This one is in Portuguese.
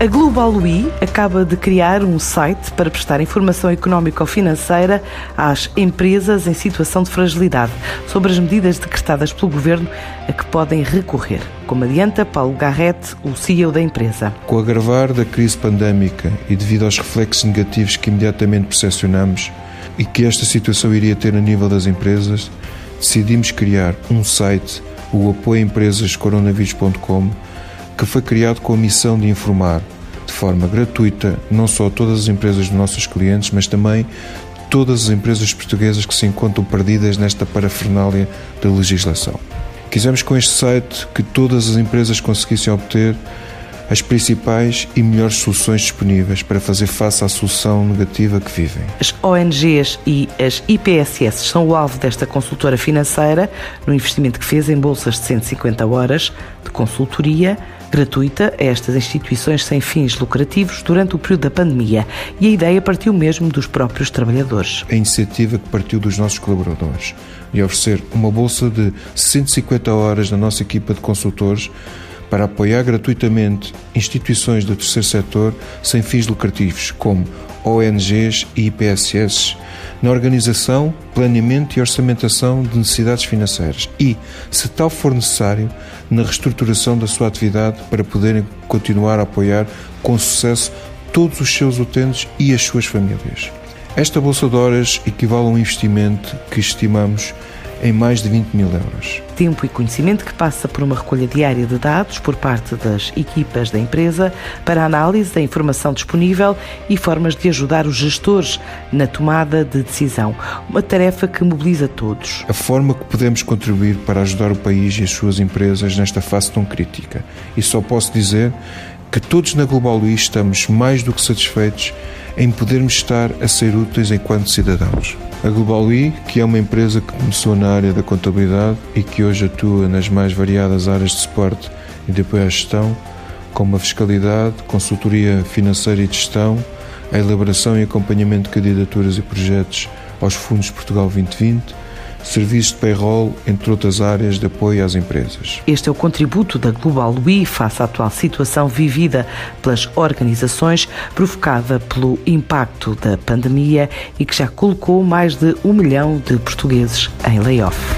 A Global We acaba de criar um site para prestar informação económico-financeira às empresas em situação de fragilidade sobre as medidas decretadas pelo Governo a que podem recorrer. Como adianta Paulo Garrett, o CEO da empresa. Com o agravar da crise pandémica e devido aos reflexos negativos que imediatamente percepcionamos e que esta situação iria ter a nível das empresas, decidimos criar um site, o apoioempresascoronavírus.com, que foi criado com a missão de informar de forma gratuita não só todas as empresas dos nossos clientes, mas também todas as empresas portuguesas que se encontram perdidas nesta parafernália da legislação. Quisemos com este site que todas as empresas conseguissem obter as principais e melhores soluções disponíveis para fazer face à solução negativa que vivem. As ONGs e as IPSS são o alvo desta consultora financeira no investimento que fez em bolsas de 150 horas de consultoria gratuita a estas instituições sem fins lucrativos durante o período da pandemia e a ideia partiu mesmo dos próprios trabalhadores. A iniciativa que partiu dos nossos colaboradores e oferecer uma bolsa de 150 horas da nossa equipa de consultores para apoiar gratuitamente instituições do terceiro setor sem fins lucrativos, como ONGs e IPSS, na organização, planeamento e orçamentação de necessidades financeiras e, se tal for necessário, na reestruturação da sua atividade para poderem continuar a apoiar com sucesso todos os seus utentes e as suas famílias. Esta Bolsa de Horas equivale a um investimento que estimamos em mais de 20 mil euros. Tempo e conhecimento que passa por uma recolha diária de dados por parte das equipas da empresa para análise da informação disponível e formas de ajudar os gestores na tomada de decisão. Uma tarefa que mobiliza todos. A forma que podemos contribuir para ajudar o país e as suas empresas nesta fase tão crítica. E só posso dizer que todos na Global Luís estamos mais do que satisfeitos em podermos estar a ser úteis enquanto cidadãos. A Global I, que é uma empresa que começou na área da contabilidade e que hoje atua nas mais variadas áreas de suporte e de apoio à gestão, como a fiscalidade, consultoria financeira e de gestão, a elaboração e acompanhamento de candidaturas e projetos aos fundos Portugal 2020, serviços de payroll, entre outras áreas de apoio às empresas. Este é o contributo da Global We face à atual situação vivida pelas organizações provocada pelo impacto da pandemia e que já colocou mais de um milhão de portugueses em layoff.